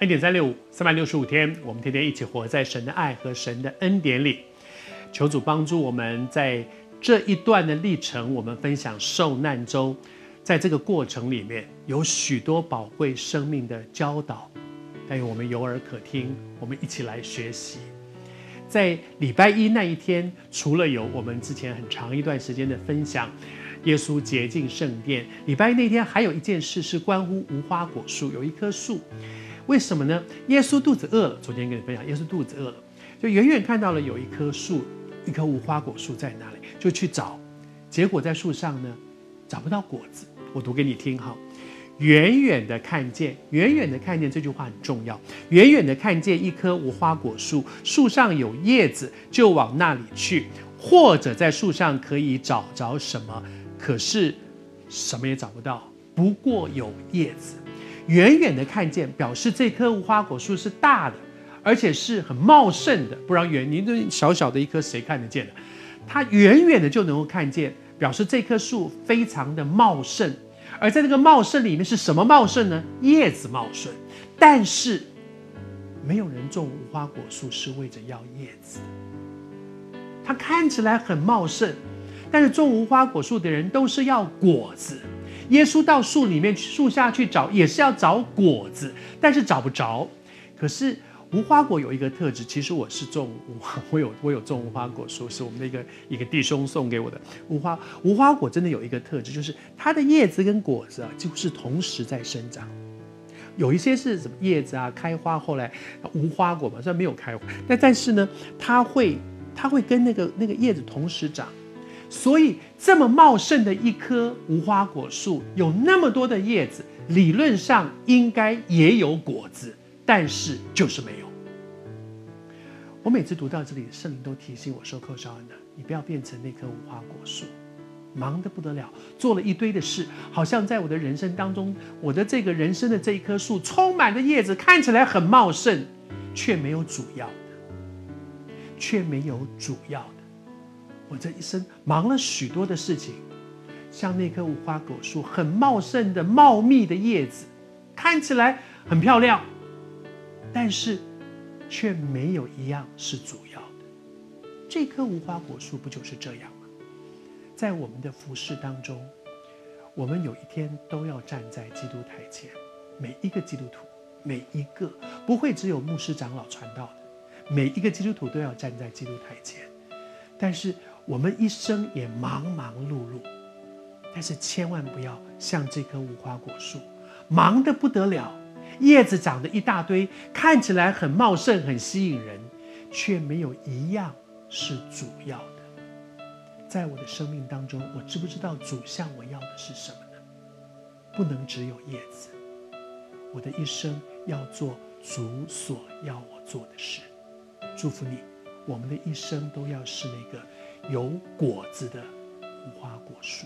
恩典三六五，三百六十五天，我们天天一起活在神的爱和神的恩典里。求主帮助我们在这一段的历程，我们分享受难中，在这个过程里面有许多宝贵生命的教导，但愿我们有耳可听，我们一起来学习。在礼拜一那一天，除了有我们之前很长一段时间的分享。耶稣洁净圣殿。礼拜一那天还有一件事是关乎无花果树，有一棵树，为什么呢？耶稣肚子饿了。昨天跟你分享，耶稣肚子饿了，就远远看到了有一棵树，一棵无花果树在哪里，就去找，结果在树上呢，找不到果子。我读给你听哈，远远的看见，远远的看见，这句话很重要。远远的看见一棵无花果树，树上有叶子，就往那里去，或者在树上可以找着什么。可是，什么也找不到，不过有叶子。远远的看见，表示这棵无花果树是大的，而且是很茂盛的。不然远，你这小小的一棵，谁看得见的？它远远的就能够看见，表示这棵树非常的茂盛。而在这个茂盛里面是什么茂盛呢？叶子茂盛。但是，没有人种无花果树是为着要叶子。它看起来很茂盛。但是种无花果树的人都是要果子，耶稣到树里面、树下去找，也是要找果子，但是找不着。可是无花果有一个特质，其实我是种无花，我有我有种无花果树，是我们的一个一个弟兄送给我的。无花无花果真的有一个特质，就是它的叶子跟果子啊，几乎是同时在生长。有一些是什么叶子啊开花，后来无花果嘛，虽然没有开花，但但是呢，它会它会跟那个那个叶子同时长。所以，这么茂盛的一棵无花果树，有那么多的叶子，理论上应该也有果子，但是就是没有。我每次读到这里，圣灵都提醒我说：“寇绍恩，你不要变成那棵无花果树，忙得不得了，做了一堆的事，好像在我的人生当中，我的这个人生的这一棵树，充满了叶子，看起来很茂盛，却没有主要的，却没有主要。”我这一生忙了许多的事情，像那棵无花果树，很茂盛的、茂密的叶子，看起来很漂亮，但是却没有一样是主要的。这棵无花果树不就是这样吗？在我们的服饰当中，我们有一天都要站在基督台前，每一个基督徒，每一个不会只有牧师长老传道的，每一个基督徒都要站在基督台前，但是。我们一生也忙忙碌碌，但是千万不要像这棵无花果树，忙得不得了，叶子长得一大堆，看起来很茂盛、很吸引人，却没有一样是主要的。在我的生命当中，我知不知道主向我要的是什么呢？不能只有叶子，我的一生要做主所要我做的事。祝福你，我们的一生都要是那个。有果子的无花果树。